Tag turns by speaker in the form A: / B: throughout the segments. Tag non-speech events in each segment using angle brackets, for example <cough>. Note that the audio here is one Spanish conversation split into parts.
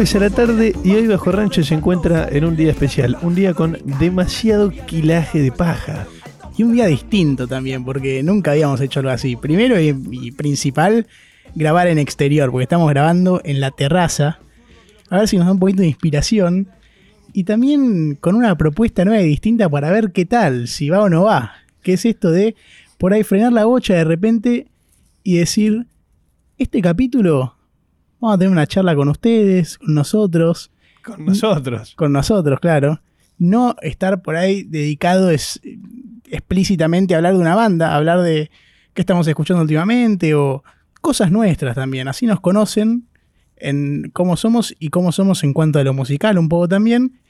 A: Jueves a la tarde y hoy Bajo Rancho se encuentra en un día especial, un día con demasiado quilaje de paja.
B: Y un día distinto también, porque nunca habíamos hecho algo así. Primero y, y principal, grabar en exterior, porque estamos grabando en la terraza. A ver si nos da un poquito de inspiración. Y también con una propuesta nueva y distinta para ver qué tal, si va o no va. ¿Qué es esto de por ahí frenar la bocha de repente y decir, este capítulo vamos a tener una charla con ustedes, con nosotros.
A: Con nosotros.
B: Con nosotros, claro. No estar por ahí dedicado es, explícitamente a hablar de una banda, hablar de qué estamos escuchando últimamente o cosas nuestras también. Así nos conocen en cómo somos y cómo somos en cuanto a lo musical un poco también.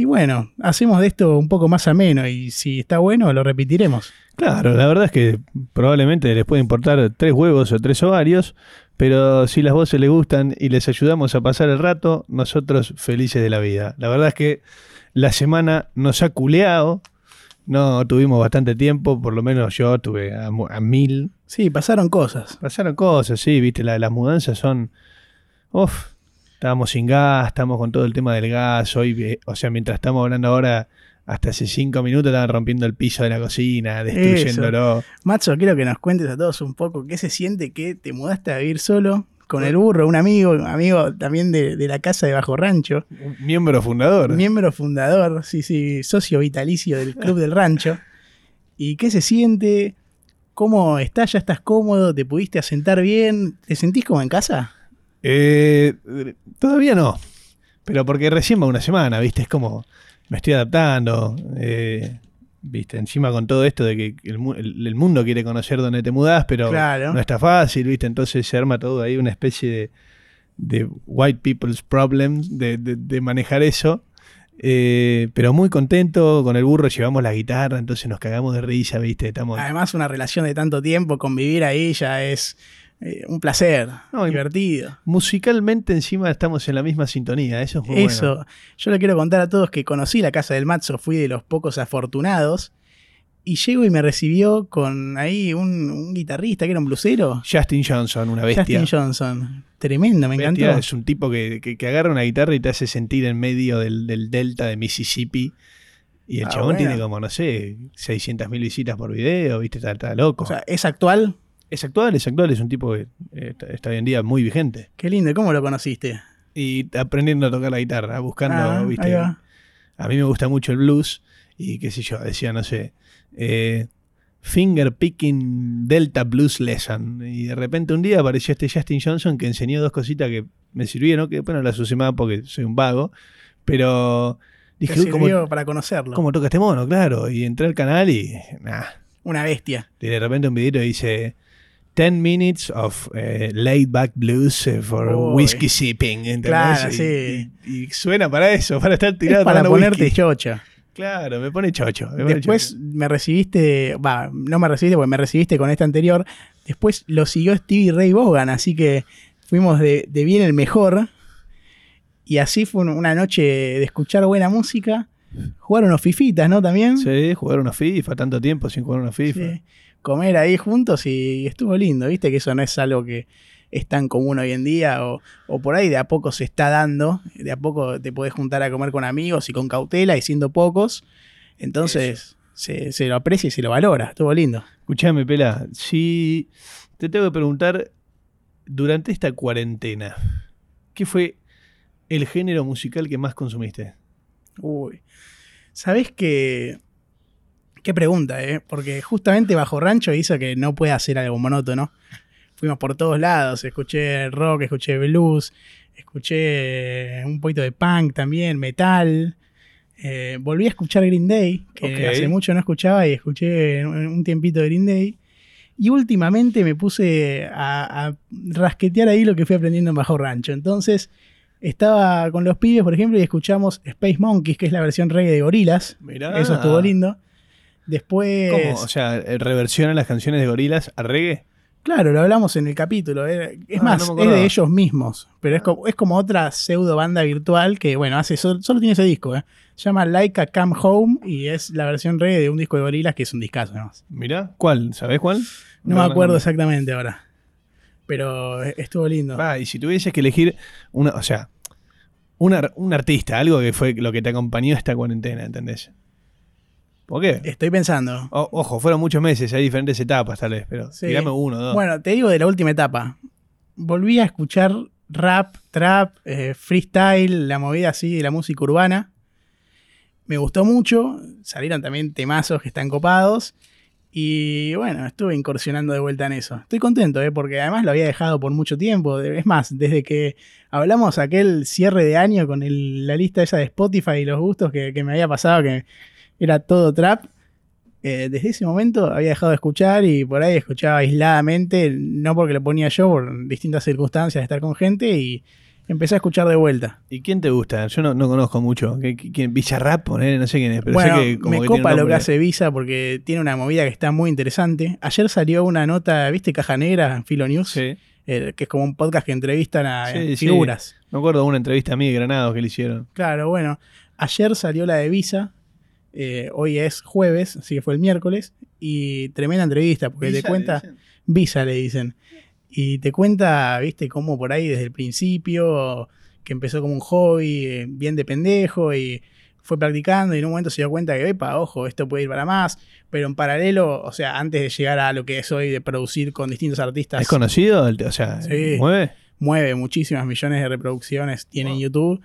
B: Y bueno, hacemos de esto un poco más ameno y si está bueno lo repetiremos.
A: Claro, la verdad es que probablemente les puede importar tres huevos o tres ovarios, pero si las voces les gustan y les ayudamos a pasar el rato, nosotros felices de la vida. La verdad es que la semana nos ha culeado, no tuvimos bastante tiempo, por lo menos yo tuve a, a mil.
B: Sí, pasaron cosas.
A: Pasaron cosas, sí, viste, la, las mudanzas son... Uf, estábamos sin gas, estamos con todo el tema del gas, hoy, eh, o sea, mientras estamos hablando ahora, hasta hace cinco minutos estaban rompiendo el piso de la cocina, destruyéndolo.
B: Eso. Macho, quiero que nos cuentes a todos un poco qué se siente que te mudaste a vivir solo con el burro, un amigo, amigo también de, de la casa de Bajo Rancho.
A: Miembro fundador.
B: Miembro fundador, sí, sí, socio vitalicio del Club del Rancho. ¿Y qué se siente? ¿Cómo estás? ¿Ya estás cómodo? ¿Te pudiste asentar bien? ¿Te sentís como en casa?
A: Eh, todavía no. Pero porque recién va una semana, ¿viste? Es como me estoy adaptando. Eh, ¿Viste? Encima con todo esto de que el, el, el, mundo quiere conocer dónde te mudás, pero
B: claro.
A: no está fácil, ¿viste? Entonces se arma todo ahí una especie de, de white people's problems de, de, de manejar eso. Eh, pero muy contento con el burro, llevamos la guitarra, entonces nos cagamos de risa, ¿viste? Estamos...
B: Además, una relación de tanto tiempo, convivir ahí ya es eh, un placer, no, divertido.
A: Musicalmente encima estamos en la misma sintonía, eso es muy
B: Eso,
A: bueno.
B: yo le quiero contar a todos que conocí la casa del Matzo, fui de los pocos afortunados. Y llego y me recibió con ahí un, un guitarrista que era un blusero.
A: Justin Johnson, una bestia.
B: Justin Johnson. Tremendo, me bestia, encantó.
A: Es un tipo que, que, que, agarra una guitarra y te hace sentir en medio del, del delta de Mississippi. Y el ah, chabón bueno. tiene como, no sé, 600 mil visitas por video, ¿viste? Está, está, loco.
B: O sea, ¿es actual?
A: Es actual, es actual, es un tipo que eh, está, hoy en día muy vigente.
B: Qué lindo, ¿cómo lo conociste?
A: Y aprendiendo a tocar la guitarra, buscando, ah, ¿viste? A mí me gusta mucho el blues y qué sé yo, decía, no sé, eh, Finger Picking Delta Blues Lesson. Y de repente un día apareció este Justin Johnson que enseñó dos cositas que me sirvieron, que bueno, las usé más porque soy un vago, pero
B: dije, ¿cómo, para conocerlo.
A: ¿Cómo toca este mono? Claro, y entré al canal y nah.
B: Una bestia.
A: Y de repente un video dice 10 minutes of uh, laid back blues uh, for whiskey sipping. ¿entendés?
B: Claro,
A: y,
B: sí.
A: Y, y, suena para eso, para estar tirado.
B: Es para ponerte
A: whisky.
B: chocha.
A: Claro, me pone chocho. Me pone
B: Después
A: chocho.
B: me recibiste, va, no me recibiste porque me recibiste con este anterior. Después lo siguió Stevie Ray Vaughan, así que fuimos de, de bien el mejor. Y así fue una noche de escuchar buena música. Jugar unos fifitas, ¿no? También.
A: Sí, jugar unos FIFA, tanto tiempo sin jugar unos FIFA.
B: Sí. Comer ahí juntos y estuvo lindo, ¿viste? Que eso no es algo que es tan común hoy en día o, o, por ahí de a poco se está dando, de a poco te podés juntar a comer con amigos y con cautela y siendo pocos, entonces se, se, lo aprecia y se lo valora, estuvo lindo.
A: Escuchame, Pela, si te tengo que preguntar, durante esta cuarentena, ¿qué fue el género musical que más consumiste?
B: Uy, ¿sabés que... Qué pregunta, ¿eh? Porque justamente Bajo Rancho hizo que no pueda hacer algo monótono fuimos por todos lados. Escuché rock, escuché blues, escuché un poquito de punk también, metal. Eh, volví a escuchar Green Day, que okay. hace mucho no escuchaba y escuché un tiempito de Green Day. Y últimamente me puse a, a, rasquetear ahí lo que fui aprendiendo en Bajo Rancho. Entonces estaba con los pibes, por ejemplo, y escuchamos Space Monkeys, que es la versión reggae de Gorilas. Eso estuvo lindo. Después.
A: ¿Cómo? O sea, reversionan las canciones de Gorilas a reggae.
B: Claro, lo hablamos en el capítulo. Es ah, más, no es de ellos mismos. Pero es como, es como, otra pseudo banda virtual que, bueno, hace solo, solo tiene ese disco. ¿eh? Se llama Like a Come Home y es la versión reggae de un disco de gorilas que es un discazo además.
A: Mira, ¿cuál? ¿Sabés cuál?
B: No, no me acuerdo no, exactamente ahora. Pero estuvo lindo.
A: Va, y si tuvieses que elegir una, o sea, un artista, algo que fue lo que te acompañó esta cuarentena, ¿entendés? ¿Por qué?
B: Estoy pensando.
A: ojo, fueron muchos meses, hay diferentes etapas tal vez, pero sí. uno, dos.
B: Bueno, te digo de la última etapa. Volví a escuchar rap, trap, eh, freestyle, la movida así de la música urbana. Me gustó mucho, salieron también temazos que están copados. Y bueno, estuve incursionando de vuelta en eso. Estoy contento, ¿eh? porque además lo había dejado por mucho tiempo. Es más, desde que hablamos aquel cierre de año con la lista esa de Spotify y los gustos que, me había pasado, que era todo trap. Eh, desde ese momento había dejado de escuchar y por ahí escuchaba aisladamente, no porque lo ponía yo, por distintas circunstancias de estar con gente y empecé a escuchar de vuelta.
A: ¿Y quién te gusta? Yo no, conozco mucho. ¿Quién, Bizarrap, no sé quién es, pero
B: bueno,
A: sé
B: que me copa lo que hace Visa porque tiene una movida que está muy interesante. Ayer salió una nota, ¿viste? Caja Negra, Filo News. Eh, que es como un podcast que entrevistan a figuras.
A: Me acuerdo de una entrevista a mí de Granados que le hicieron.
B: Claro, bueno. Ayer salió la de Visa. Eh, hoy es jueves, así que fue el miércoles. Y tremenda entrevista, porque te cuenta. Visa le dicen. Y te cuenta, viste, cómo por ahí desde el principio, que empezó como un hobby, eh, bien de pendejo, y fue practicando y en un momento se dio cuenta que, epa, ojo, esto puede ir para más, pero en paralelo, o sea, antes de llegar a lo que es hoy de producir con distintos artistas.
A: ¿Es conocido? O sea, ¿mueve?
B: Mueve muchísimas millones de reproducciones, tiene en YouTube.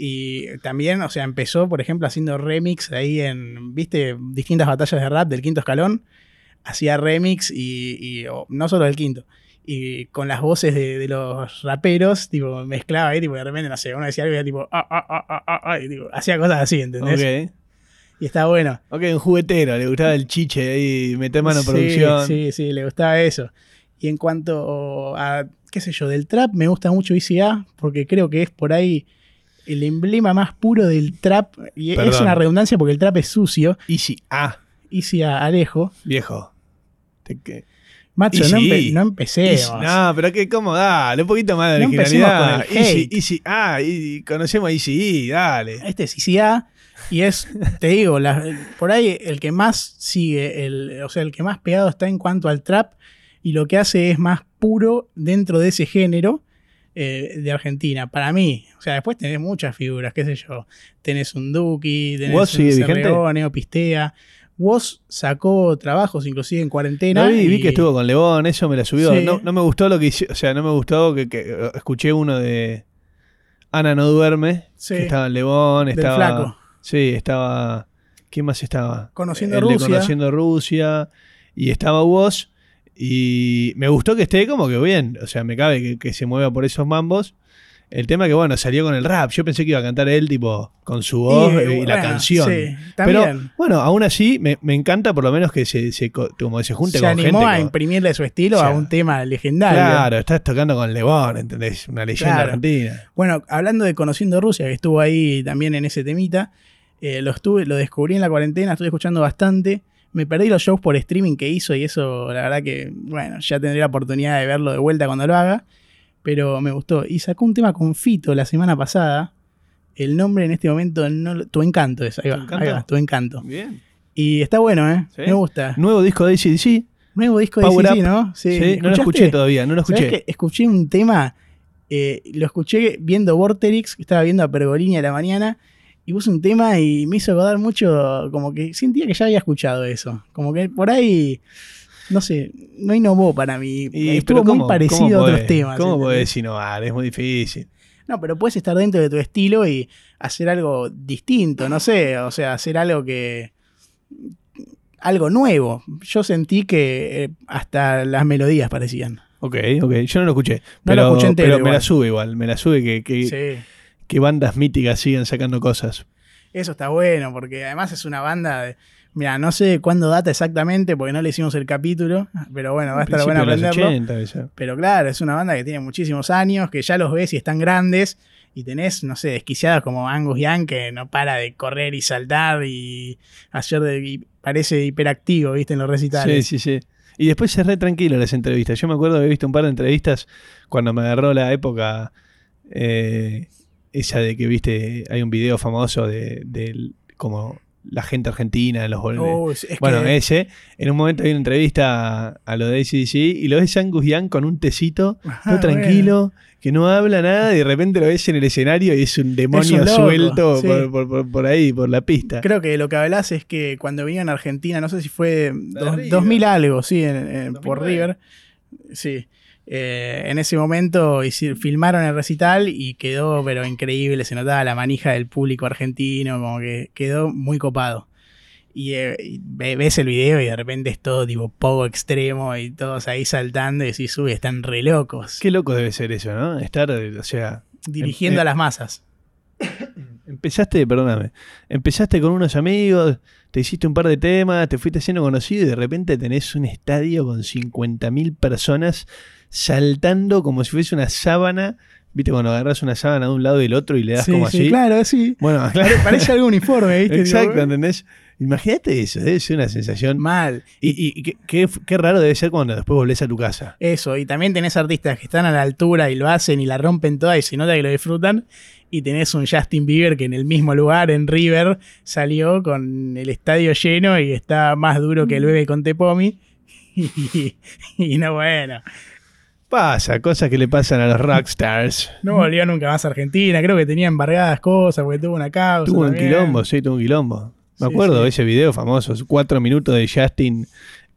B: Y también, o sea, empezó, por ejemplo, haciendo remix ahí en, viste, distintas batallas de rap del quinto escalón. Hacía remix y, no solo del quinto y con las voces de, los raperos, tipo, mezclaba ahí, tipo, de repente, no sé, uno decía algo y era tipo, ah, ah, ah, ah, ah, ah" y tipo, hacía cosas así, ¿entendés? Y estaba bueno.
A: Ok, un juguetero, le gustaba el chiche ahí, meter mano en producción.
B: Sí, sí, le gustaba eso. Y en cuanto a, qué sé yo, del trap, me gusta mucho ICA, porque creo que es por ahí el emblema más puro del trap. Y es una redundancia porque el trap es sucio.
A: Easy A.
B: Easy A, Alejo.
A: Viejo.
B: Te, Macho, no, no, empecemos.
A: no, pero que cómo, dale, un poquito más de originalidad. Easy, easy, ah, y conocemos a Easy dale.
B: Este es Easy A y es, te digo, por ahí el que más sigue, el, o sea, el que más pegado está en cuanto al trap y lo que hace es más puro dentro de ese género eh, de Argentina. Para mí, o sea, después tenés muchas figuras, qué sé yo. Tenés un Duki, tenés un Cerreone, Pistea. Woz sacó trabajos inclusive en cuarentena.
A: y vi que estuvo con León, eso me la subió. No, me gustó lo que hizo, o sea, no me gustó que, escuché uno de Ana no duerme, que estaba en León, estaba... Flaco. Sí, estaba... ¿Quién más estaba?
B: Conociendo Rusia.
A: Conociendo Rusia. Y estaba Woz. Y me gustó que esté como que bien. O sea, me cabe que, que se mueva por esos mambos. El tema que, bueno, salió con el rap. Yo pensé que iba a cantar él, tipo, con su voz y, la canción. Sí, Pero, bueno, aún así, me, encanta por lo menos que se, se como se junte
B: se
A: con
B: animó a imprimirle su estilo a un tema legendario.
A: Claro, estás tocando con Lebón, ¿entendés? Una leyenda argentina.
B: Bueno, hablando de Conociendo Rusia, que estuvo ahí también en ese temita, eh, lo, estuve, lo descubrí en la cuarentena, estuve escuchando bastante. Me perdí los shows por streaming que hizo y eso, la verdad que, bueno, ya tendré la oportunidad de verlo de vuelta cuando lo haga pero me gustó. Y sacó un tema con Fito la semana pasada. El nombre en este momento, no, Tu Encanto es. Ahí va, ¿Tu ahí va, Tu Encanto. Bien. Y está bueno, ¿eh? Me gusta.
A: Nuevo disco de ACDC.
B: Nuevo disco de ACDC, ¿no?
A: Sí, no lo escuché todavía, no lo escuché.
B: escuché un tema, eh, lo escuché viendo Vorterix, que estaba viendo a Pergolini a la mañana, y puse un tema y me hizo acordar mucho, como que sentía que ya había escuchado eso. Como que por ahí no sé, no innovó para mí. Y, Estuvo muy parecido a otros temas.
A: ¿Cómo puedes innovar? Es muy difícil.
B: No, pero puedes estar dentro de tu estilo y hacer algo distinto, no sé, o sea, hacer algo que... algo nuevo. Yo sentí que eh, hasta las melodías parecían.
A: Ok, ok, yo no lo escuché. pero, lo escuché entero, pero me la sube igual, me la sube que, que, que bandas míticas siguen sacando cosas.
B: Eso está bueno, porque además es una banda... De, Mira, no sé cuándo data exactamente porque no le hicimos el capítulo, pero bueno, va a estar bueno aprenderlo. pero claro, es una banda que tiene muchísimos años, que ya los ves y están grandes y tenés, no sé, desquiciados como Angus Young que no para de correr y saltar y hacer de, parece hiperactivo, ¿viste? En los recitales.
A: Sí, sí, sí. Y después cerré tranquilo las entrevistas. Yo me acuerdo haber visto un par de entrevistas cuando me agarró la época eh, esa de que, viste, hay un video famoso de, de como la gente argentina en los oh, Bueno, ese, en un momento hay una entrevista a, lo de ACDC y lo ves Angus Young con un tecito, todo tranquilo, que no habla nada y de repente lo ves en el escenario y es un demonio suelto por, ahí, por la pista.
B: Creo que lo que hablas es que cuando vinieron a Argentina, no sé si fue 2000 algo, sí, por River. Sí. Eh, en ese momento filmaron el recital y quedó, pero increíble, se notaba la manija del público argentino, como que quedó muy copado. Y, eh, ves el video y de repente es todo tipo poco extremo y todos ahí saltando y decís, uy, están re locos.
A: Qué loco debe ser eso, ¿no? Estar, o sea...
B: Dirigiendo em, a las masas. <coughs>
A: Empezaste, perdóname, empezaste con unos amigos, te hiciste un par de temas, te fuiste siendo conocido y de repente tenés un estadio con 50.000 personas saltando como si fuese una sábana. ¿Viste cuando agarras una sábana de un lado y del otro y le das como
B: sí,
A: así?
B: Claro, sí.
A: Bueno,
B: claro. Parece algo uniforme, ¿viste? <laughs>
A: Exacto, ¿entendés? Imagínate eso, debe ser una sensación.
B: Mal.
A: Y, qué, raro debe ser cuando después volvés a tu casa.
B: Eso, y también tenés artistas que están a la altura y lo hacen y la rompen toda y se nota que lo disfrutan. Y tenés un Justin Bieber que en el mismo lugar, en River, salió con el estadio lleno y está más duro que el bebé con Tepomi. <laughs> Y, y no, bueno.
A: Pasa, cosas que le pasan a los rockstars.
B: No volvió nunca más a Argentina, creo que tenía embargadas cosas porque tuvo una causa.
A: Tuvo un quilombo, sí, tuvo un quilombo. Me acuerdo de ese video famoso, cuatro minutos de Justin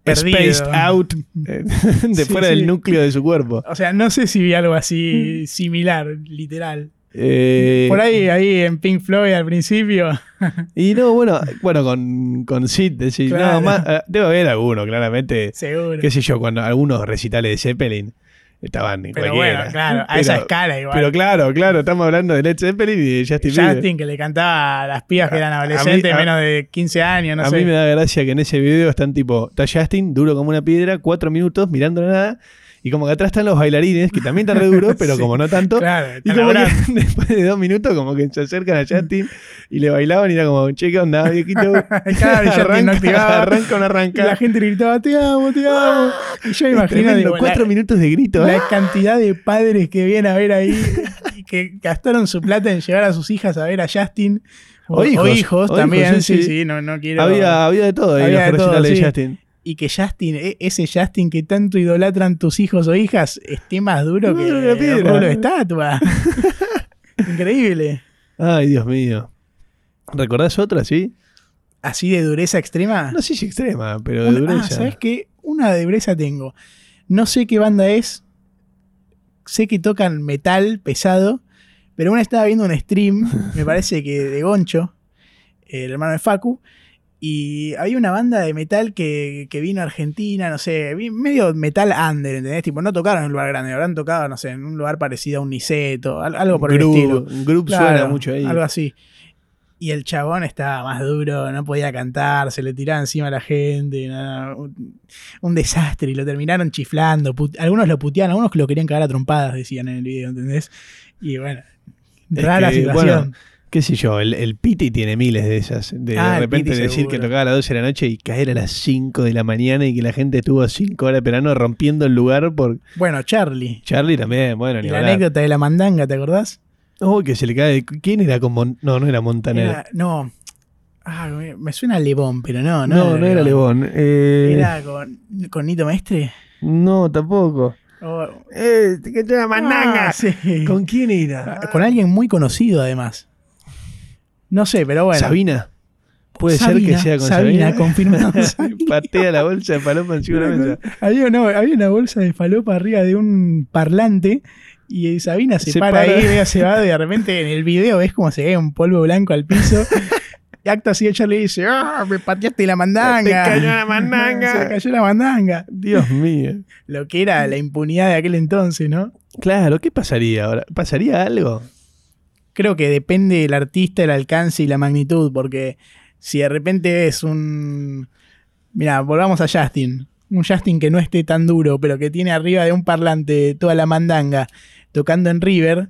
A: spaced out <laughs> eh, <laughs> de fuera del núcleo de su cuerpo.
B: O sea, no sé si vi algo así similar, literal. Eh, Por ahí, ahí en Pink Floyd al principio. <laughs>
A: y no, bueno, bueno, con, con Sid, decir, no, más, eh, debe haber alguno, claramente.
B: Seguro.
A: Qué sé yo, cuando algunos recitales de Zeppelin estaban
B: Pero cualquiera. bueno, claro, a esa escala igual.
A: Pero claro, claro, estamos hablando de Led Zeppelin y de Justin
B: Bieber. Justin que le cantaba a las pibas que eran adolescentes, menos de 15 años, no
A: sé. A mí me da gracia que en ese video están tipo, está Justin, duro como una piedra, cuatro minutos, mirando nada, y como que atrás están los bailarines, que también están re duros, pero <laughs> como no tanto.
B: Claro,
A: y como que <laughs> después de dos minutos, como que se acercan a Justin y le bailaban y era como, che, ¿qué onda, viejito? <laughs>
B: Vez arranca, no
A: arranca una arranca.
B: Y la gente gritaba, te amo, te amo. Y yo me imagino.
A: Digo, cuatro minutos de grito.
B: La ¿eh? cantidad de padres que vienen a ver ahí, que gastaron su plata en llevar a sus hijas a ver a Justin. O, hijos, también, sí, sí, no, no quiero.
A: Había, había de todo ahí había los de, todo, de Justin
B: y que Justin, e, ese Justin que tanto idolatran tus hijos o hijas, esté más duro que pueblo de estatua. <laughs> Increíble.
A: Ay, Dios mío. ¿Recordás otra, sí?
B: ¿Así de dureza extrema?
A: No sé si extrema, pero de dureza. Ah,
B: ¿sabes qué? Una de dureza tengo. No sé qué banda es. Sé que tocan metal pesado. Pero una estaba viendo un stream, me parece que de Goncho, el hermano de Facu, y había una banda de metal que, vino a Argentina, no sé, medio metal under, ¿entendés? Tipo, no tocaron en un lugar grande, habrán tocado, no sé, en un lugar parecido a un Niceto, algo por el estilo.
A: Un grupo suena mucho ahí.
B: Algo así. Y el chabón estaba más duro, no podía cantar, se le tiraba encima a la gente, un, desastre, y lo terminaron chiflando. algunos lo puteaban, algunos lo querían cagar a trompadas, decían en el video, ¿entendés? Y bueno, rara situación
A: qué sé yo, el, el Piti tiene miles de esas. De, ah, repente decir que tocaba a las 12 de la noche y caer a las 5 de la mañana y que la gente estuvo 5 horas esperando rompiendo el lugar por.
B: Bueno, Charlie.
A: Charlie también, bueno,
B: y La anécdota de la mandanga, ¿te acordás?
A: Oh, que se le cae. ¿Quién era con No, no era Montaner.
B: no. Ah, me suena a Lebón, pero no,
A: no. No, no era Lebón.
B: Eh... ¿Era con, con Nito Maestre?
A: No, tampoco.
B: Oh. Eh,
A: que la mandanga. Ah, sí. ¿Con quién era?
B: Con alguien muy conocido, además. No sé, pero bueno.
A: Sabina. Puede ser que sea con Sabina.
B: Sabina, confirmado. <laughs>
A: Patea la bolsa de falopa encima de la mesa.
B: Había, una bolsa de falopa arriba de un parlante y Sabina se, para, ahí, ve se va, y de repente en el video ves como se ve un polvo blanco al piso. <laughs> Y acto así ella le dice, ¡ah! me pateaste la mandanga. Te
A: cayó la mandanga. <laughs>
B: se cayó la mandanga.
A: Dios mío.
B: Lo que era la impunidad de aquel entonces, ¿no?
A: Claro, ¿qué pasaría ahora? ¿Pasaría algo?
B: Creo que depende del artista, el alcance y la magnitud, porque si de repente es un... Mira, volvamos a Justin. Un Justin que no esté tan duro, pero que tiene arriba de un parlante toda la mandanga tocando en River,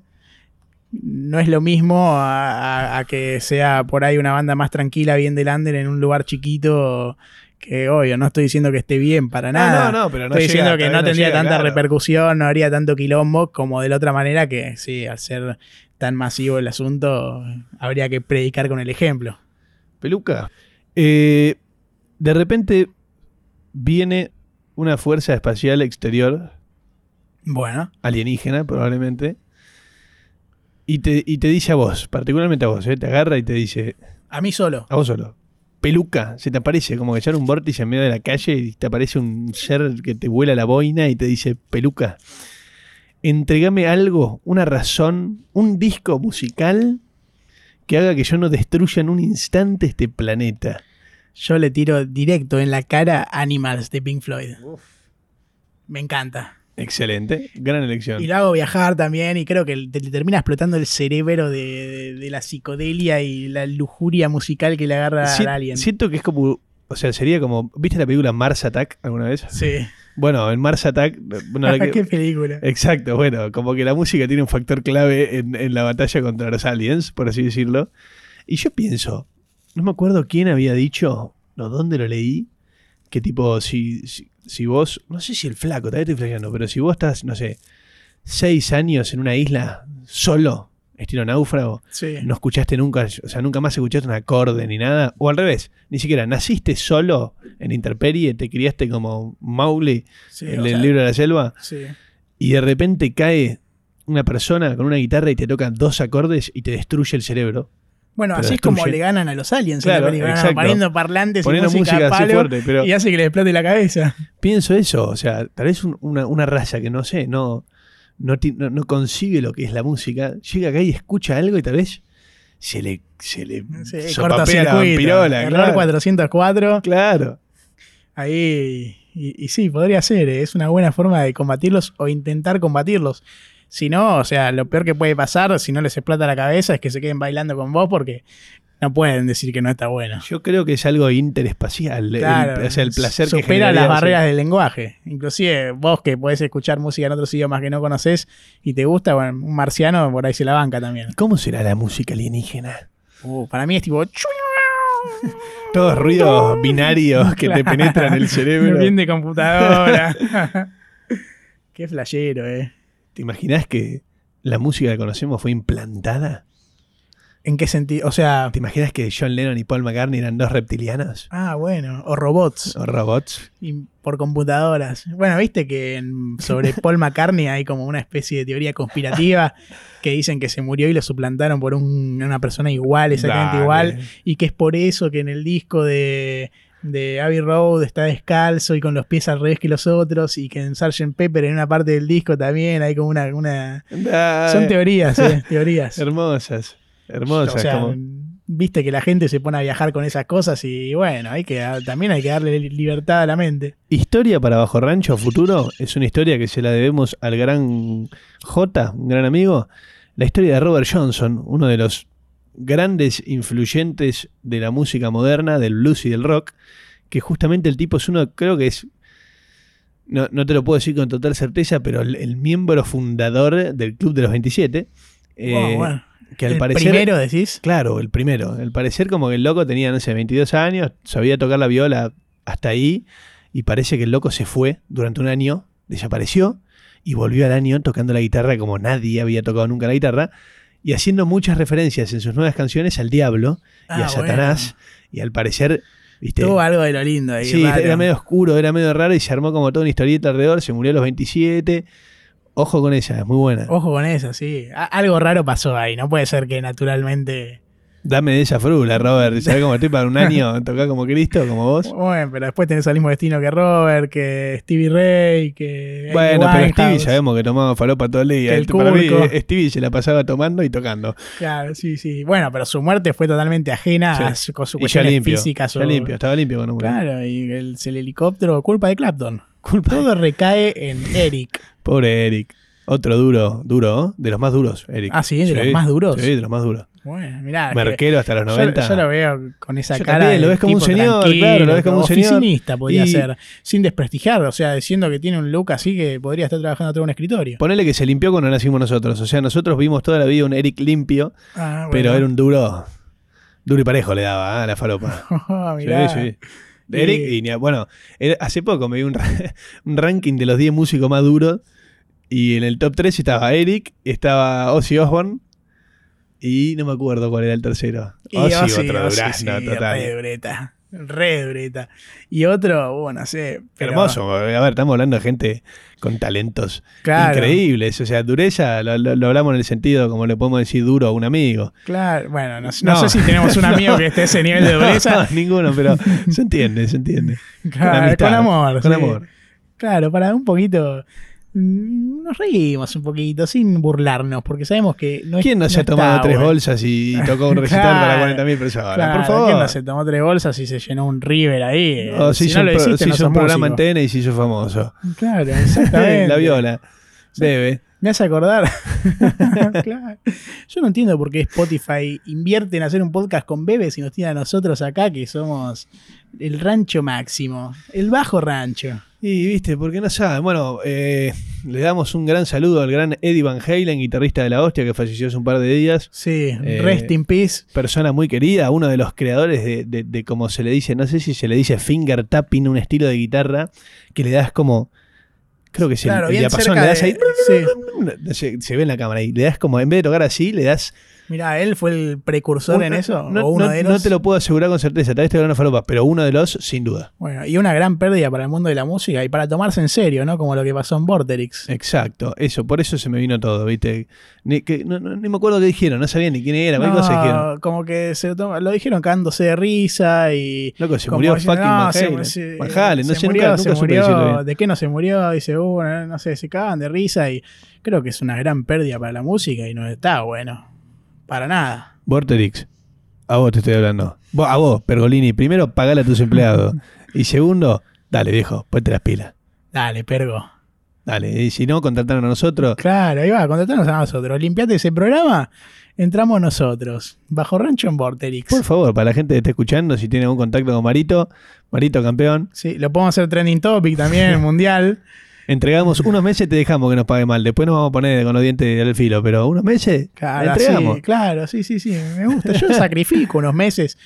B: no es lo mismo a, que sea por ahí una banda más tranquila, bien del under, en un lugar chiquito que obvio, no estoy diciendo que esté bien para nada.
A: No, no, pero no
B: Estoy diciendo que no tendría tanta repercusión, no haría tanto quilombo como de la otra manera que sí, al ser tan masivo el asunto, habría que predicar con el ejemplo.
A: Peluca, Eh, de repente viene una fuerza espacial exterior.
B: Bueno.
A: Alienígena, probablemente. Y te, y te dice a vos, particularmente a vos, ¿eh? te agarra y te dice.
B: A mí solo.
A: A vos solo. Peluca, se te aparece como que echar un vórtice en medio de la calle y te aparece un ser que te vuela la boina y te dice, peluca, entregame algo, una razón, un disco musical que haga que yo no destruya en un instante este planeta.
B: Yo le tiro directo en la cara Animals de Pink Floyd. Me encanta.
A: Excelente, gran elección.
B: Y lo hago viajar también y creo que te, termina explotando el cerebro de, la psicodelia y la lujuria musical que le agarra a alguien.
A: Siento que es como, o sea, sería como, ¿viste la película Mars Attack alguna vez?
B: Sí.
A: Bueno, en Mars Attack... <laughs>
B: ¿Qué película?
A: Exacto, bueno, como que la música tiene un factor clave en, en la batalla contra los aliens, por así decirlo. Y yo pienso, no me acuerdo quién había dicho, no, dónde lo leí, que tipo, si, si, vos, no sé si el flaco, todavía estoy flaqueando, pero si vos estás, no sé, seis años en una isla solo, estilo náufrago, no escuchaste nunca, o sea, nunca más escuchaste un acorde ni nada, o al revés, ni siquiera naciste solo en Interperie, te criaste como Mowgli en el libro de la selva, y de repente cae una persona con una guitarra y te toca dos acordes y te destruye el cerebro.
B: Bueno, así es como le ganan a los aliens claro, poniendo parlantes y música, fuerte, pero y hace que le explote la cabeza.
A: Pienso eso, o sea, tal vez una, raza que no sé, no, no, no, consigue lo que es la música, llega acá y escucha algo y tal vez se le, se le
B: sí, corta la pirola. Error 404.
A: Claro.
B: Ahí, y, y, sí, podría ser, ¿eh? es una buena forma de combatirlos o intentar combatirlos. Si no, o sea, lo peor que puede pasar si no les explota la cabeza es que se queden bailando con vos porque no pueden decir que no está bueno.
A: Yo creo que es algo interespacial. Claro, el, el placer
B: supera
A: que
B: supera las barreras del lenguaje. Inclusive vos que podés escuchar música en otros idiomas que no conoces y te gusta, bueno, un marciano por ahí se la banca también.
A: ¿Cómo será la música alienígena?
B: Uh, para mí es tipo... <laughs>
A: Todos ruidos binarios que te penetran el cerebro.
B: Bien de computadora. <laughs> Qué flashero, eh.
A: ¿Te imaginas que la música que conocemos fue implantada?
B: ¿En qué sentido? O sea.
A: ¿Te imaginas que John Lennon y Paul McCartney eran dos reptilianos?
B: Ah, bueno. O robots.
A: O robots.
B: Y por computadoras. Bueno, viste que sobre <laughs> Paul McCartney hay como una especie de teoría conspirativa que dicen que se murió y lo suplantaron por una persona igual, exactamente igual. Y que es por eso que en el disco de de Abbey Road está descalzo y con los pies al revés que los otros y que en Sgt. Pepper en una parte del disco también hay como una... una... Son teorías, eh, teorías. <laughs>
A: hermosas, hermosas.
B: viste que la gente se pone a viajar con esas cosas y bueno, hay que también hay que darle libertad a la mente.
A: Historia para Bajo Rancho Futuro es una historia que se la debemos al gran J, un gran amigo. La historia de Robert Johnson, uno de los grandes influyentes de la música moderna, del blues y del rock, que justamente el tipo es uno, creo que es, no, te lo puedo decir con total certeza, pero el, miembro fundador del Club de los 27.
B: Eh,
A: que al
B: ¿El
A: parecer,
B: primero decís?
A: Claro, el primero. Al parecer como que el loco tenía, no sé, 22 años, sabía tocar la viola hasta ahí, y parece que el loco se fue durante un año, desapareció, y volvió al año tocando la guitarra como nadie había tocado nunca la guitarra, y haciendo muchas referencias en sus nuevas canciones al diablo y a ah, Satanás. Y al parecer, ¿viste?
B: Tuvo algo de lo lindo ahí.
A: Sí, era medio oscuro, era medio raro y se armó como toda una historieta alrededor. Se murió a los 27. Ojo con esa, es muy buena.
B: Ojo con esa, sí. algo raro pasó ahí. No puede ser que naturalmente
A: Dame de esa frula, Robert. ¿Sabes cómo estoy para un año? <laughs> Tocar como Cristo, como vos.
B: Bueno, pero después tenés el mismo destino que Robert, que Stevie Ray, que.
A: Bueno, pero Stevie sabemos que tomaba falopa todo el día. El para mí, Stevie se la pasaba tomando y tocando.
B: Claro, sí, sí. Bueno, pero su muerte fue totalmente ajena a su, con su cuestión física.
A: Ya limpio, estaba limpio cuando
B: murió. Claro, y el, el helicóptero, culpa de Clapton. Culpa todo recae en Eric.
A: Pobre Eric. Otro duro, duro, de los más duros, Eric.
B: Ah, sí, de los más duros.
A: Sí, de los más duros.
B: Bueno, mirá.
A: Merquero hasta los 90.
B: Yo, lo veo con esa cara.
A: lo ves como un señor, claro, lo ves como un señor.
B: Oficinista podría ser, sin desprestigiar, o sea, diciendo que tiene un look así que podría estar trabajando atrás de un escritorio.
A: Ponele que se limpió cuando nacimos nosotros. O sea, nosotros vimos toda la vida un Eric limpio, ah, pero era un duro. Duro y parejo le daba a ¿eh? la falopa. <laughs>
B: Oh, mirá. Sí, sí.
A: Eric, y, bueno, hace poco me vi un, <laughs> un ranking de los 10 músicos más duros. Y en el top 3 estaba Eric, estaba Ozzy Osbourne y no me acuerdo cuál era el tercero.
B: Y Ozzy, otro durazno total. Re dureta. Y otro, bueno, no sé.
A: Hermoso. A ver, estamos hablando de gente con talentos increíbles. O sea, dureza lo, hablamos en el sentido como le podemos decir duro a un amigo.
B: Claro, bueno, no, sé si tenemos un amigo que esté a ese <laughs> nivel de dureza.
A: No, ninguno, pero <laughs> se entiende, se entiende.
B: Claro, con, amor. Con amor. Claro, para un poquito nos reímos un poquito, sin burlarnos, porque sabemos que
A: no ¿Quién no, se ha tomado tres bolsas y <laughs> tocó un recital para 40.000 personas? por favor.
B: ¿Quién no se tomó tres bolsas y se llenó un River ahí?
A: O si, no lo hiciste, no un programa en TN y se hizo famoso.
B: Claro, <laughs> exactamente.
A: La viola. Bebe.
B: Me hace acordar. <laughs> <laughs> claro. Yo no entiendo por qué Spotify invierte en hacer un podcast con Bebe si nos tiene a nosotros acá, que somos el rancho máximo, el bajo rancho.
A: Y viste, porque no saben. Bueno, eh, le damos un gran saludo al gran Eddie Van Halen, guitarrista de la hostia, que falleció hace un par de días.
B: Sí, eh, rest in peace.
A: Persona muy querida, uno de los creadores de, de, como se le dice, no sé si se le dice finger tapping, un estilo de guitarra que le das como Creo que sí.
B: Claro, el, le das ahí. <laughs> <laughs>
A: Se, ve en la cámara y le das como, en vez de tocar así, le das
B: Mira, ¿él fue el precursor en eso?
A: No, uno de los? no te lo puedo asegurar con certeza, tal vez te una falopa, pero uno de los, sin duda.
B: Bueno, y una gran pérdida para el mundo de la música y para tomarse en serio, ¿no? Como lo que pasó en Vorterix.
A: Exacto, eso, por eso se me vino todo, ¿viste? Ni, que, no, me acuerdo qué dijeron, no sabía ni quién era, no, cosa dijeron.
B: Como que se lo, dijeron cagándose de risa y.
A: Loco, se murió fucking no, se, no sé,
B: murió, se murió, ¿De qué no se murió? Dice, uh, no sé, se cagan de risa y creo que es una gran pérdida para la música y no está bueno. Para nada.
A: Vorterix, a vos te estoy hablando. a vos, Pergolini, primero pagale a tus empleados. <laughs> y segundo, dale, viejo, ponte las pilas.
B: Dale, Pergo.
A: Dale, y si no, contrataron a nosotros.
B: Claro, ahí va, contrataron a nosotros. Limpiate ese programa, entramos nosotros. Bajo rancho en Vorterix.
A: Por favor, para la gente que esté escuchando, si tiene algún contacto con Marito, Marito campeón.
B: Sí, lo podemos hacer trending topic también, <laughs> mundial.
A: Entregamos unos meses, te dejamos que nos pague mal. Después nos vamos a poner con los dientes al filo, pero unos meses
B: claro, entregamos. Sí, claro, sí, sí, sí. Me gusta. Yo sacrifico unos meses.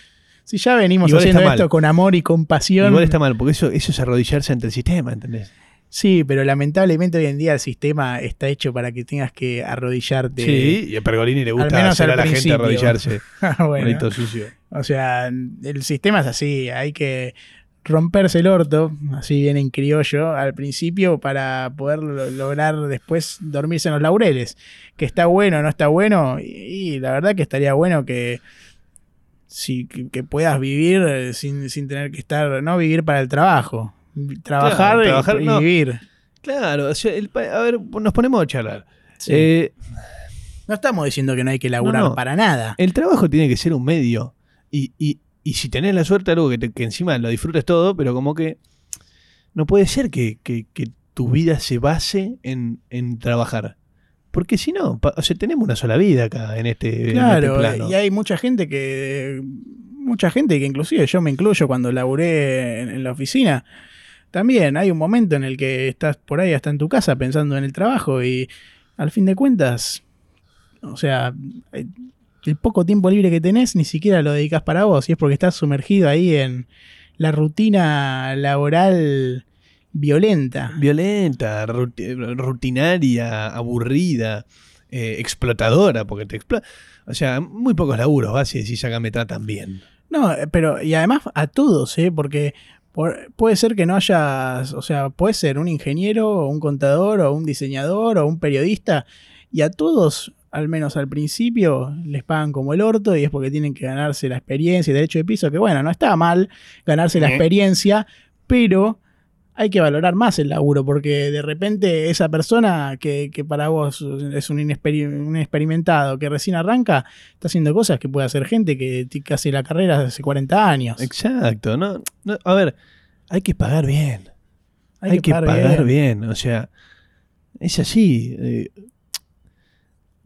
B: Si ya venimos haciendo esto con amor y compasión.
A: Igual está mal, porque eso, eso es arrodillarse ante el sistema, ¿entendés?
B: Sí, pero lamentablemente hoy en día el sistema está hecho para que tengas que arrodillarte.
A: Sí, y a Pergolini le gusta hacer a la gente arrodillarse. <laughs>
B: Ah, bueno. sucio. O sea, el sistema es así, hay que romperse el orto, así bien en criollo, al principio para poder lograr después dormirse en los laureles. Que está bueno, no está bueno, y, la verdad que estaría bueno que, si, que, puedas vivir eh, sin, tener que estar, no vivir para el trabajo, trabajar, y, vivir.
A: Claro, a ver, nos ponemos a charlar.
B: Eh, no estamos diciendo que no hay que laburar para nada.
A: El trabajo tiene que ser un medio. Y, y si tenés la suerte, algo que, que encima lo disfrutes todo, pero como que no puede ser que, tu vida se base en, trabajar. Porque si no, o sea, tenemos una sola vida acá en este,
B: este claro, y hay mucha gente que. Mucha gente que, inclusive yo me incluyo cuando laburé en, la oficina. También hay un momento en el que estás por ahí hasta en tu casa pensando en el trabajo y al fin de cuentas, o sea, el poco tiempo libre que tenés ni siquiera lo dedicas para vos, y es porque estás sumergido ahí en la rutina laboral violenta.
A: Violenta, rutinaria, aburrida, eh, explotadora, porque te explota. O sea, muy pocos laburos, vas y decís acá me tratan bien.
B: No, pero y además a todos, ¿eh? porque puede ser que no hayas, o sea, puede ser un ingeniero, o un contador, o un diseñador, o un periodista, y a todos al menos al principio, les pagan como el orto y es porque tienen que ganarse la experiencia y derecho de piso, que bueno, no está mal ganarse la experiencia, pero hay que valorar más el laburo, porque de repente esa persona que, para vos es un, experimentado, que recién arranca, está haciendo cosas que puede hacer gente que, hace la carrera hace 40 años.
A: Exacto, no, a ver, hay que pagar bien. Hay, que, pagar, bien. o sea, es así. Eh,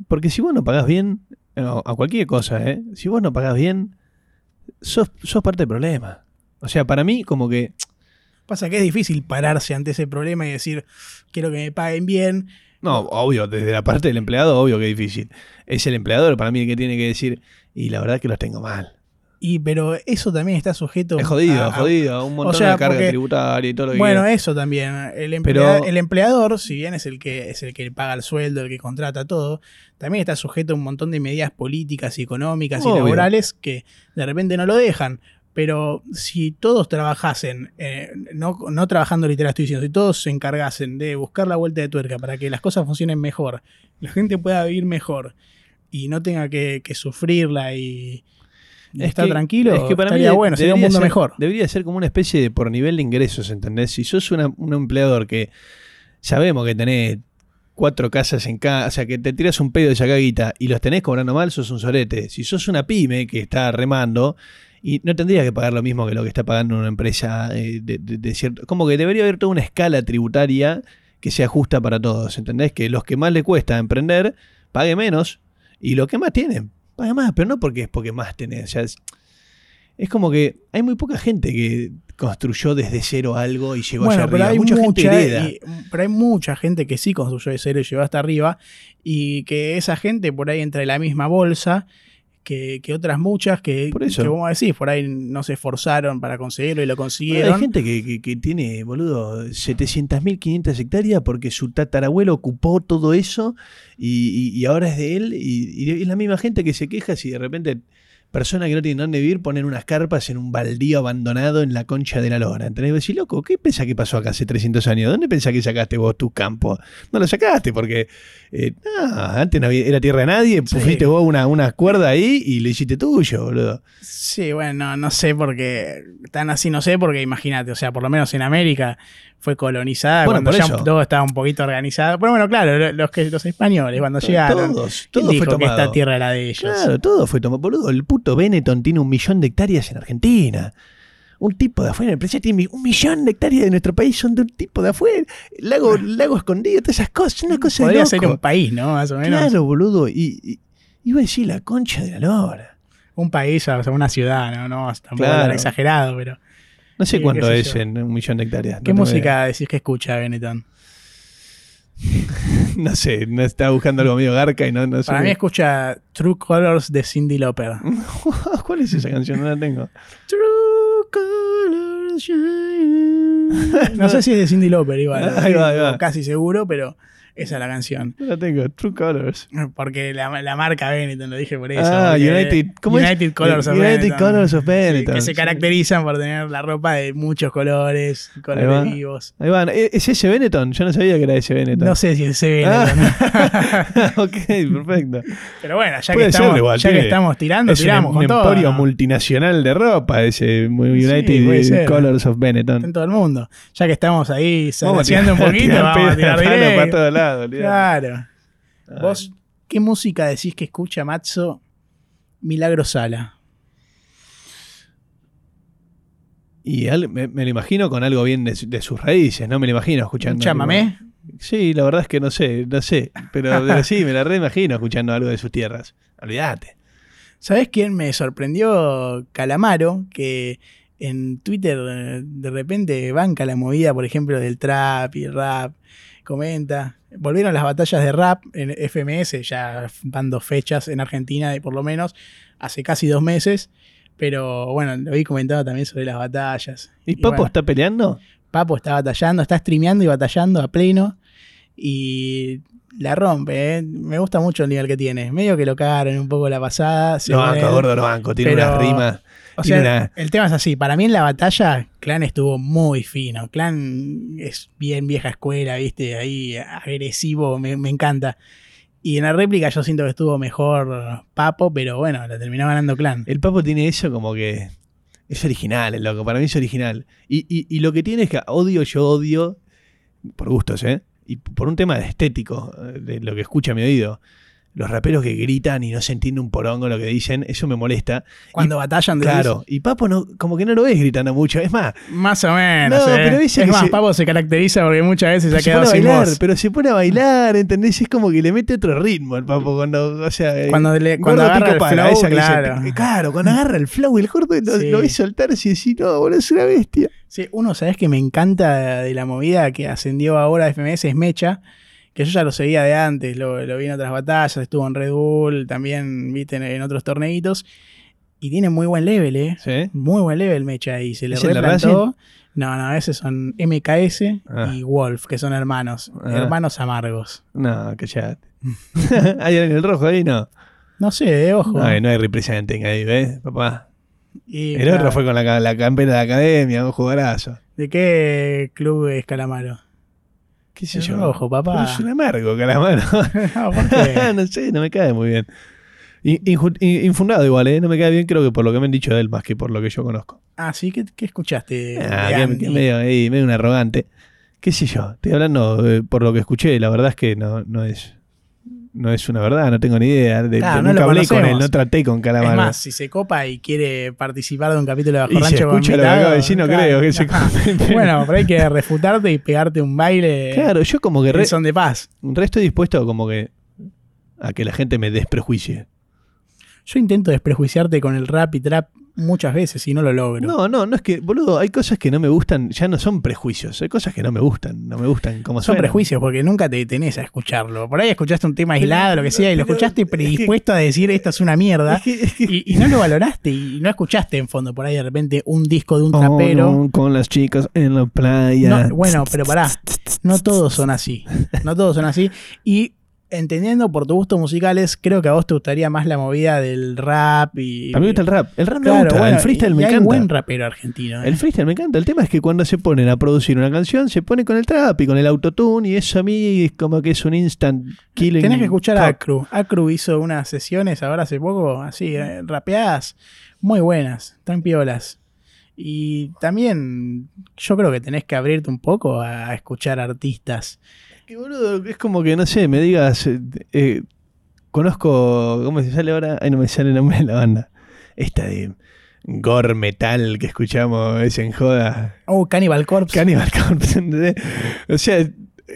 A: porque si vos no pagás bien, a cualquier cosa, ¿eh? si vos no pagás bien, sos, parte del problema. O sea, para mí, como que.
B: Pasa que es difícil pararse ante ese problema y decir, quiero que me paguen bien.
A: No, obvio, desde la parte del empleado, obvio que es difícil. Es el empleador para mí el que tiene que decir, y la verdad es que los tengo mal.
B: Y pero eso también está sujeto
A: es jodido, a, jodido, un montón de carga tributaria y todo lo que
B: Bueno, eso también. El, el empleador, si bien es el que es el que paga el sueldo, el que contrata todo, también está sujeto a un montón de medidas políticas y económicas y laborales que de repente no lo dejan. Pero si todos trabajasen, eh, no, no, trabajando literal estoy diciendo, si todos se encargasen de buscar la vuelta de tuerca para que las cosas funcionen mejor, la gente pueda vivir mejor y no tenga que, sufrirla y, estar tranquilo, es que para estaría mí bueno, sería un mundo mejor.
A: Debería ser como una especie de por nivel de ingresos, ¿entendés? Si sos un empleador que sabemos que tenés cuatro casas en casa, o sea, que te tiras un pedo de esa caguita y los tenés cobrando mal, sos un sorete. Si sos una pyme que está remando, y no tendría que pagar lo mismo que lo que está pagando una empresa eh, de, cierto. Como que debería haber toda una escala tributaria que sea justa para todos. ¿Entendés? Que los que más le cuesta emprender pague menos y los que más tienen pague más, pero no porque es porque más tenés. Sea, es como que hay muy poca gente que construyó desde cero algo y llegó allá arriba.
B: mucha, gente pero hay mucha gente que sí construyó desde cero y llegó hasta arriba y que esa gente por ahí entra en la misma bolsa que, otras muchas que, por eso. que vos decís, por ahí no se esforzaron para conseguirlo y lo consiguieron.
A: hay gente que, tiene, boludo, 700.000, 500 hectáreas porque su tatarabuelo ocupó todo eso y, ahora es de él y, y es la misma gente que se queja si de repente Persona que no tiene dónde vivir ponen unas carpas en un baldío abandonado en la concha de la lora. ¿Entendés? Decís, loco, ¿qué pensás que pasó acá hace 300 años? ¿Dónde pensás que sacaste vos tu campo? No lo sacaste porque eh, antes no era tierra de nadie, pusiste vos una, una cuerda ahí y lo hiciste tuyo, boludo.
B: Sí, bueno, no, sé por qué, tan así no sé, porque imagínate, o sea, por lo menos en América fue colonizada cuando ya todo estaba un poquito organizado. Pero bueno, claro, los, que, los españoles cuando llegaron,
A: todos, todo fue tomado.
B: que esta tierra era de ellos.
A: Claro, todo fue tomado. Boludo, el puto Benetton tiene un millón de hectáreas en Argentina. Un tipo de afuera, el presidente tiene un millón de hectáreas de nuestro país, son de un tipo de afuera. Lago, <laughs> lago escondido, todas esas cosas, una cosa
B: Podría ser un país, ¿no? Más o menos.
A: Claro, boludo. Y, iba a decir la concha de la lora.
B: Un país, o sea, una ciudad, ¿no? No, tampoco claro. exagerado, pero.
A: No sé cuánto es en un millón de hectáreas.
B: ¿Qué música decís que escucha Benetton? <laughs>
A: no sé, no estaba buscando algo medio garca y no, no sé.
B: Para mí escucha True Colors de Cindy Lauper. <laughs>
A: ¿Cuál es esa canción? No la tengo.
B: True Colors <laughs> No sé si es de Cindy Lauper igual. Ahí va, ahí va. Casi seguro, pero esa es la canción.
A: La tengo, True Colors.
B: Porque la, la marca Benetton, lo dije por eso.
A: Ah, United,
B: United Colors of
A: United Benetton. Colors of Benetton.
B: que se caracterizan por tener la ropa de muchos colores, colores vivos.
A: Ahí van. ¿E-, ¿Es ese Benetton? Yo no sabía que era ese Benetton.
B: No sé si es ese Benetton.
A: Ah. <laughs> <laughs> ok, perfecto.
B: Pero bueno, ya, que estamos, igual, ya que estamos tirando, es tiramos un, con emporio
A: multinacional de ropa, ese United Colors of Benetton.
B: En todo el mundo. Ya que estamos ahí haciendo un poquito, <laughs> vamos a tirar directo.
A: para todos lados.
B: Claro. ¿Vos qué música decís que escucha Matzo Milagro Sala?
A: Y me, lo imagino con algo bien de, sus raíces, ¿no? Me lo imagino escuchando.
B: ¿Chámame?
A: Sí, la verdad es que no sé, no sé. Pero, sí, me la reimagino escuchando algo de sus tierras. Olvídate.
B: ¿Sabes quién me sorprendió? Calamaro, que en Twitter eh, de repente banca la movida, por ejemplo, del trap y el rap. Comenta. Volvieron las batallas de rap en FMS, ya van dos fechas en Argentina, por lo menos, hace casi dos meses. Pero bueno, lo vi comentado también sobre las batallas.
A: ¿Y, Papo está peleando?
B: Papo está batallando, está streameando y batallando a pleno. Y la rompe, ¿eh? Me gusta mucho el nivel que tiene. Medio que lo cagaron un poco la pasada.
A: Lo banco, gordo, lo banco. Tiene unas rimas.
B: O sea, el tema es así. Para mí en la batalla, Clan estuvo muy fino. Clan es bien vieja escuela, ¿viste? Ahí agresivo, me, encanta. Y en la réplica yo siento que estuvo mejor Papo, pero bueno, la terminó ganando Clan.
A: El Papo tiene eso como que. Es original, el loco. Para mí es original. Y, y lo que tiene es que odio, yo odio. Por gustos, ¿eh? Y por un tema de estético, de lo que escucha mi oído los raperos que gritan y no se entiende un porongo lo que dicen, eso me molesta.
B: Cuando batallan
A: de Claro, y Papo no, como que no lo ves gritando mucho, es más.
B: Más o menos. No, eh. pero es más, Papo se caracteriza porque muchas veces se ha quedado sin
A: bailar, Pero se pone a bailar, ¿entendés? Es como que le mete otro ritmo el Papo cuando, o sea,
B: cuando, le, cuando agarra el flow, claro.
A: claro, cuando agarra el flow, el gordo lo, lo ves soltar y decís, no, boludo, es una bestia.
B: Sí, uno, ¿sabes que me encanta de la movida que ascendió ahora a FMS? Es Mecha que yo ya lo seguía de antes, lo, vi en otras batallas, estuvo en Red Bull, también viste en, otros torneitos. Y tiene muy buen level, ¿eh?
A: ¿Sí?
B: Muy buen level Mecha y se le replantó. No, no, esos son MKS ah. y Wolf, que son hermanos. Ah. Hermanos amargos.
A: No, callate. <laughs> ¿Hay en el rojo ahí? No.
B: No sé, de ojo.
A: No, no hay representing ahí, ¿ves, papá? el otro fue con la, la campera de la academia, un jugadorazo.
B: ¿De qué club es Calamaro?
A: ¿Qué sé yo?
B: Ojo, papá.
A: es un amargo, Calamaro. <laughs> <laughs> no, sé, no me cae muy bien. Infundado igual, ¿eh? No me cae bien, creo que por lo que me han dicho de él, más que por lo que yo conozco.
B: Ah, sí, ¿qué, escuchaste?
A: Ah, que, medio, medio un arrogante. ¿Qué sé yo? Estoy hablando eh, por lo que escuché, la verdad es que no, no es no es una verdad, no tengo ni idea. De, no nunca hablé con él, no traté con Calamaro. Es
B: más, si se copa y quiere participar de un capítulo de Bajo y Rancho se
A: escucha lo que acabo de decir, no creo que se <laughs>
B: Bueno, pero hay que refutarte y pegarte un baile.
A: Claro, yo como que...
B: Re, son de paz.
A: Re estoy dispuesto como que a que la gente me desprejuicie.
B: Yo intento desprejuiciarte con el rap y trap muchas veces y no lo logro.
A: No, no, no es que, boludo, hay cosas que no me gustan, ya no son prejuicios, hay cosas que no me gustan, no me gustan como
B: son. prejuicios porque nunca te detenés a escucharlo. Por ahí escuchaste un tema aislado, lo que sea, y lo escuchaste predispuesto a decir esto es una mierda y, no lo valoraste y no escuchaste en fondo por ahí de repente un disco de un oh, trapero.
A: con las chicas en la playa.
B: bueno, pero pará, no todos son así, no todos son así y entendiendo por tus gustos musicales, creo que a vos te gustaría más la movida del rap y.
A: A mí me gusta el rap. El rap me gusta, el freestyle me encanta.
B: buen rapero argentino.
A: El ¿eh? freestyle me encanta. El tema es que cuando se ponen a producir una canción, se pone con el trap y con el autotune, y eso a mí es como que es un instant killing.
B: Tenés que escuchar a Acru. Acru hizo unas sesiones ahora hace poco, así, eh, rapeadas, muy buenas, tan piolas. Y también yo creo que tenés que abrirte un poco a escuchar artistas
A: es como que, no sé, me digas, eh, eh, conozco, ¿cómo se sale ahora? Ay, no me sale el nombre de la banda. Esta de gore metal que escuchamos es en joda.
B: Oh, Cannibal Corpse.
A: Cannibal Corpse, <laughs> O sea,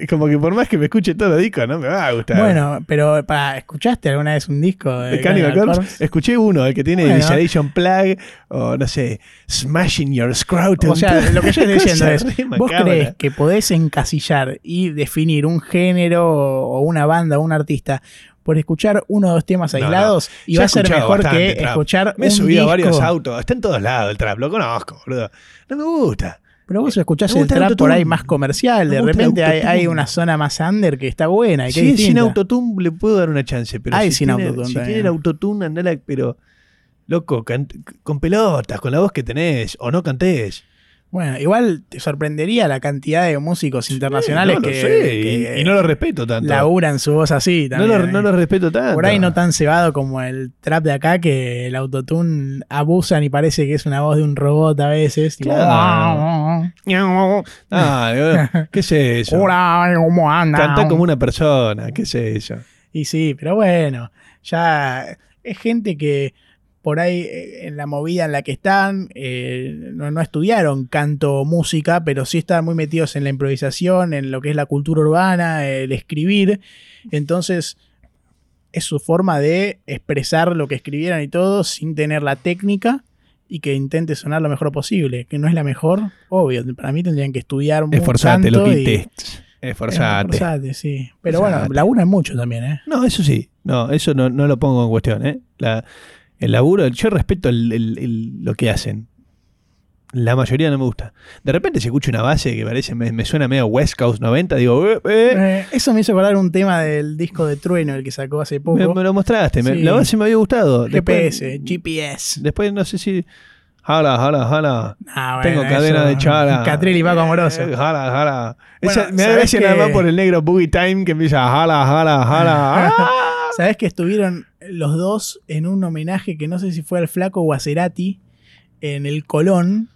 A: como que por más que me escuche todo el disco, no me va a gustar.
B: Bueno, pero para, ¿escuchaste alguna vez un disco de,
A: Cannibal, Corpse? Escuché uno, el que tiene bueno. Plug o no sé, Smashing Your Scrotum.
B: O sea, <laughs> lo que yo estoy diciendo es, ¿vos crees que podés encasillar y definir un género o una banda o un artista por escuchar uno o dos temas aislados y va a ser mejor que escuchar
A: Me he subido a varios autos, está en todos lados el trap, lo conozco, boludo. No me gusta.
B: Pero vos escuchás el trap por ahí más comercial, de repente hay, una zona más under que está buena. Y
A: sí, sin autotune le puedo dar una chance, pero
B: hay
A: si
B: sin
A: tiene,
B: autotune.
A: Si tiene el autotune, andala, pero loco, con pelotas, con la voz que tenés, o no cantés.
B: Bueno, igual te sorprendería la cantidad de músicos internacionales que,
A: y, no lo respeto tanto.
B: Laburan su voz así
A: también. No lo, no lo, respeto tanto.
B: Por ahí no tan cebado como el trap de acá, que el autotune abusan y parece que es una voz de un robot a veces.
A: ah, ¿Qué es eso?
B: ¿cómo anda?
A: Canta como una persona, ¿qué es eso?
B: Y sí, pero bueno, ya es gente que por ahí eh, en la movida en la que están, eh, no, estudiaron canto o música, pero sí están muy metidos en la improvisación, en lo que es la cultura urbana, el escribir. Entonces, es su forma de expresar lo que escribieron y todo sin tener la técnica y que intente sonar lo mejor posible. Que no es la mejor, obvio. Para mí tendrían que estudiar mucho.
A: Esforzate, lo que Esforzate.
B: Esforzate, sí. Pero bueno, bueno, mucho también, ¿eh?
A: No, eso sí. No, eso no, no lo pongo en cuestión, ¿eh? La, el laburo, yo respeto lo que hacen. La mayoría no me gusta. De repente se escucha una base que parece, me, suena medio West Coast 90, digo, eh, eh.
B: Eh, eso me hizo acordar un tema del disco de Trueno, el que sacó hace poco.
A: Me, lo mostraste, la base me había gustado.
B: GPS, GPS.
A: Después no sé si... Jala, jala, jala. Ah, Tengo cadena de chala.
B: Catril y Paco Amoroso.
A: jala, jala. me da gracia nada más por el negro Boogie Time que empieza jala, jala, jala. <laughs>
B: ¿Sabes que estuvieron los dos en un homenaje que no sé si fue al flaco o a Cerati en el Colón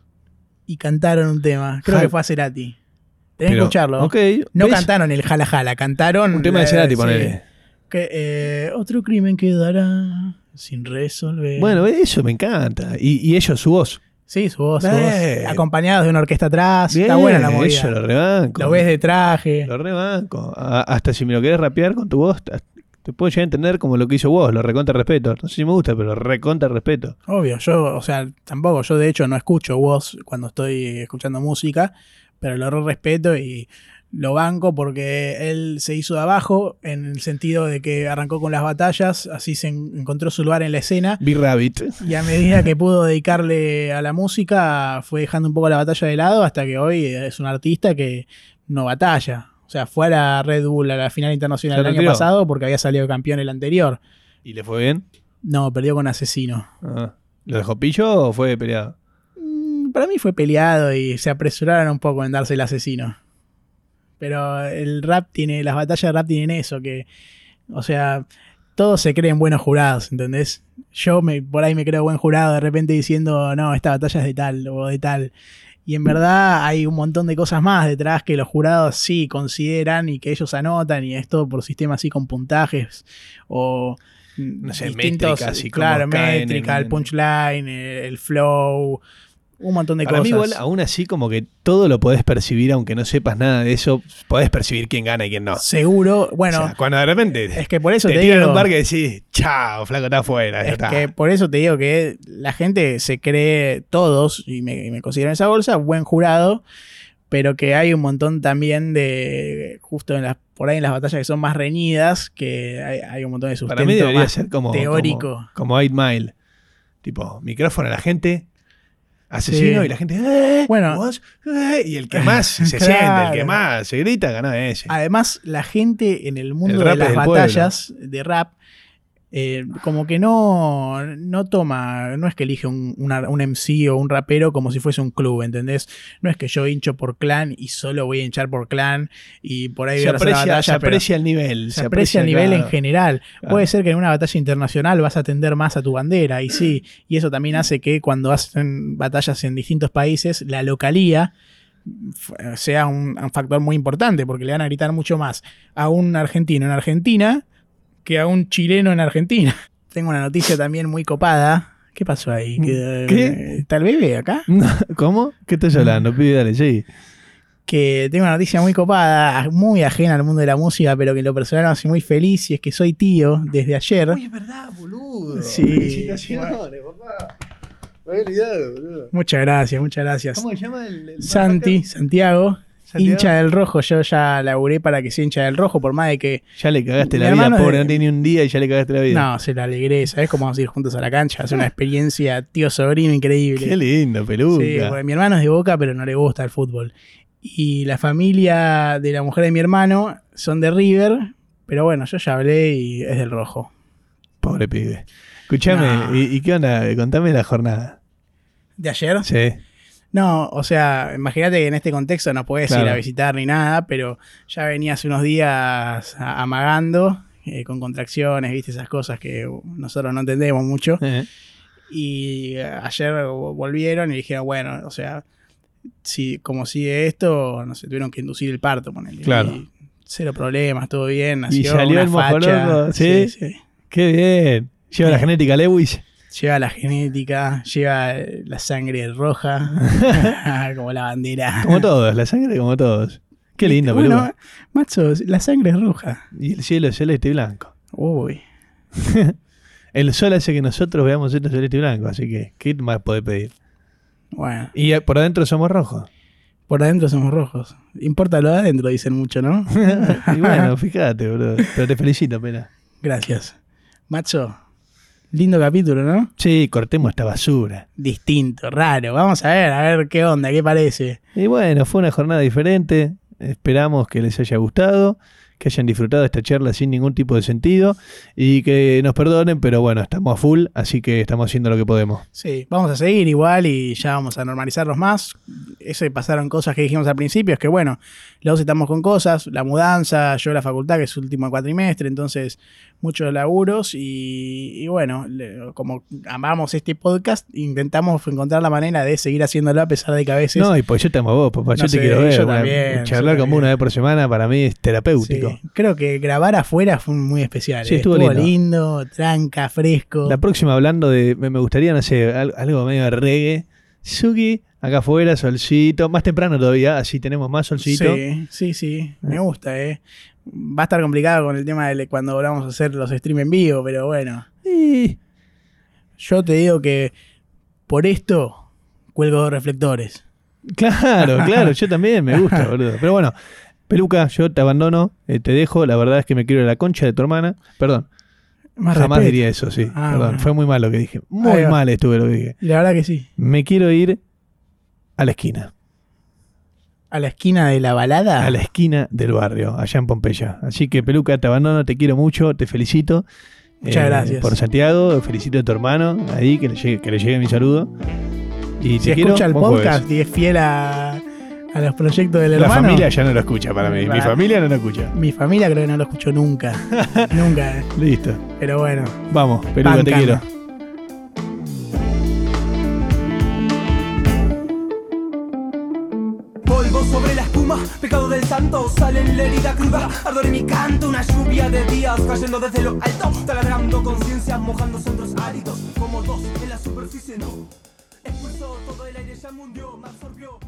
B: y cantaron un tema? Creo que fue a Cerati. Tenés que escucharlo. no cantaron el jala jala, cantaron.
A: Un tema de Cerati, eh, ponele.
B: Que, eh, otro crimen quedará sin resolver.
A: Bueno, eso me encanta. Y, ellos, su voz.
B: Sí, su voz, su voz. Acompañados de una orquesta atrás. Está buena la movida.
A: Eso lo rebanco.
B: Lo ves de traje.
A: Lo rebanco. hasta si me lo querés rapear con tu voz, te puedo llegar a entender como lo que hizo vos, lo recontra respeto. No sé si me gusta, pero recontra respeto.
B: Obvio, yo, o sea, tampoco, yo de hecho no escucho vos cuando estoy escuchando música, pero lo respeto y lo banco porque él se hizo de abajo en el sentido de que arrancó con las batallas, así se encontró su lugar en la escena.
A: Big Rabbit.
B: Y a medida que pudo dedicarle a la música, fue dejando un poco la batalla de lado hasta que hoy es un artista que no batalla. O sea, fue a la Red Bull a la final internacional el año pasado porque había salido campeón el anterior.
A: ¿Y le fue bien?
B: No, perdió con Asesino.
A: Ah. ¿Lo dejó pillo o fue peleado?
B: Mm, para mí fue peleado y se apresuraron un poco en darse el asesino. Pero el rap tiene, las batallas de rap tienen eso, que, o sea, todos se creen buenos jurados, ¿entendés? Yo me, por ahí me creo buen jurado de repente diciendo, no, esta batalla es de tal o de tal. Y en verdad hay un montón de cosas más detrás que los jurados sí consideran y que ellos anotan y es todo por sistema así con puntajes o
A: no sé, métricas y
B: claro, métrica, el punchline, el flow, un montón de cosas. Mí igual,
A: aún así, como que todo lo podés percibir, aunque no sepas nada de eso, podés percibir quién gana y quién no.
B: Seguro, bueno.
A: cuando de repente
B: es que por eso
A: te, tiran un bar que decís, chao, flaco, está afuera.
B: Es que por eso te digo que la gente se cree, todos, y me, me consideran esa bolsa, buen jurado, pero que hay un montón también de, justo en las, por ahí en las batallas que son más reñidas, que hay, un montón de sustento
A: Para mí debería ser como,
B: teórico.
A: Como, Eight Mile. Tipo, micrófono a la gente, asesino y la gente, eh, bueno, eh", y el que más <laughs> se siente, el que más se grita, gana ese.
B: Además, la gente en el mundo de las batallas de rap eh, como que no, no toma, no es que elige un, MC o un rapero como si fuese un club, ¿entendés? No es que yo hincho por clan y solo voy a hinchar por clan y por ahí
A: se aprecia, batalla, se aprecia el nivel.
B: Se, aprecia, el nivel en general. Puede ser que en una batalla internacional vas a atender más a tu bandera y sí, y eso también hace que cuando hacen batallas en distintos países, la localía sea un, un factor muy importante porque le van a gritar mucho más a un argentino en Argentina que a un chileno en Argentina. <laughs> Tengo una noticia también muy copada. ¿Qué pasó ahí? ¿Qué? ¿Está el bebé acá? <laughs>
A: ¿Cómo? ¿Qué estás hablando? Pide, dale, sí.
B: Que tengo una noticia muy copada, muy ajena al mundo de la música, pero que en lo personal me hace muy feliz y es que soy tío desde ayer.
A: Uy, es verdad, boludo.
B: Sí. Felicitaciones, papá. Me olvidado, boludo. Muchas gracias, muchas gracias.
A: ¿Cómo se llama el,
B: Santi, Santiago. Hincha del rojo, yo ya laburé para que sea hincha del rojo, por más de que.
A: Ya le cagaste la vida, pobre, no tiene un día y ya le cagaste la vida.
B: No, se la alegré, ¿sabes cómo vamos a ir juntos a la cancha? Es una experiencia tío sobrino increíble.
A: Qué lindo, peluca. Sí,
B: porque mi hermano es de boca, pero no le gusta el fútbol. Y la familia de la mujer de mi hermano son de River, pero bueno, yo ya hablé y es del rojo.
A: Pobre pibe. Escúchame, ¿y, ¿y qué onda? Contame la jornada.
B: ¿De ayer?
A: Sí.
B: No, o sea, imagínate que en este contexto no puedes ir a visitar ni nada, pero ya venía hace unos días amagando, eh, con contracciones, viste, esas cosas que nosotros no entendemos mucho. Y eh, ayer volvieron y dijeron, bueno, o sea, si como sigue esto, no sé, tuvieron que inducir el parto, ponele.
A: Claro.
B: cero problemas, todo bien.
A: Nació y salió el facha. ¿Sí? ¿Sí? Qué bien. Lleva la genética Lewis.
B: Lleva la genética, lleva la sangre roja, <laughs> <laughs> como la bandera.
A: Como todos, la sangre como todos. Qué lindo,
B: Bueno, macho, la sangre es roja.
A: Y el cielo es celeste y blanco. <laughs>
B: Uy.
A: el sol hace que nosotros veamos esto celeste y blanco, así que, ¿qué más puede pedir?
B: Bueno.
A: Y eh, por adentro somos rojos.
B: Por adentro somos rojos. Importa lo de adentro, dicen mucho, ¿no?
A: y bueno, fíjate, bro. Pero te felicito, pena.
B: Gracias. Macho, Lindo capítulo, ¿no?
A: Sí, cortemos esta basura.
B: Distinto, raro. Vamos a ver, a ver qué onda, qué parece.
A: Y bueno, fue una jornada diferente. Esperamos que les haya gustado que hayan disfrutado esta charla sin ningún tipo de sentido y que nos perdonen, pero bueno, estamos a full, así que estamos haciendo lo que podemos.
B: Sí, vamos a seguir igual y ya vamos a normalizarlos más. Eso pasaron cosas que dijimos al principio, es que bueno, luego estamos con cosas, la mudanza, yo la facultad, que es último cuatrimestre, entonces muchos laburos y, bueno, como amamos este podcast, intentamos encontrar la manera de seguir haciéndolo a pesar de que a veces...
A: No, y pues yo te amo a vos, papá, yo te quiero ver. charlar como una vez por semana para mí es terapéutico.
B: creo que grabar afuera fue muy especial. Sí, ¿eh? estuvo, lindo. tranca, fresco.
A: La próxima hablando de, me gustaría, no sé, algo medio de reggae. Sugi, acá afuera, solcito, más temprano todavía, así tenemos más solcito.
B: Sí, sí, sí, me gusta, eh va a estar complicado con el tema de cuando vamos a hacer los streams en vivo, pero bueno. Yo te digo que por esto cuelgo dos reflectores.
A: Claro, <laughs> claro, yo también me gusta, boludo. Pero bueno, Peluca, yo te abandono, eh, te dejo. La verdad es que me quiero ir a la concha de tu hermana. Perdón. Jamás diría eso, sí. Ah, perdón, fue muy mal lo que dije. Muy mal estuve lo que dije.
B: La verdad que sí.
A: Me quiero ir a la esquina.
B: ¿A la esquina de la balada?
A: A la esquina del barrio, allá en Pompeya. Así que, Peluca, te abandono, te quiero mucho, te felicito.
B: Muchas
A: eh,
B: gracias.
A: Por Santiago, felicito a tu hermano ahí, que le llegue, que le llegue mi saludo. Y
B: si
A: te quiero,
B: escucha el podcast
A: jueves.
B: y es fiel a, a los proyectos del
A: La
B: hermano.
A: familia ya no lo escucha para mí. Mi familia no lo escucha.
B: Mi familia creo que no lo escuchó nunca. <laughs> nunca, eh.
A: Listo.
B: Pero bueno.
A: Vamos, Peluca, te quiero.
C: Sale en la herida cruda, ardor en mi canto, una lluvia de días cayendo desde lo alto, taladrando conciencias, mojando centros áridos, como dos en la superficie, no. Expulsó todo el aire, ya mundió, me absorbió.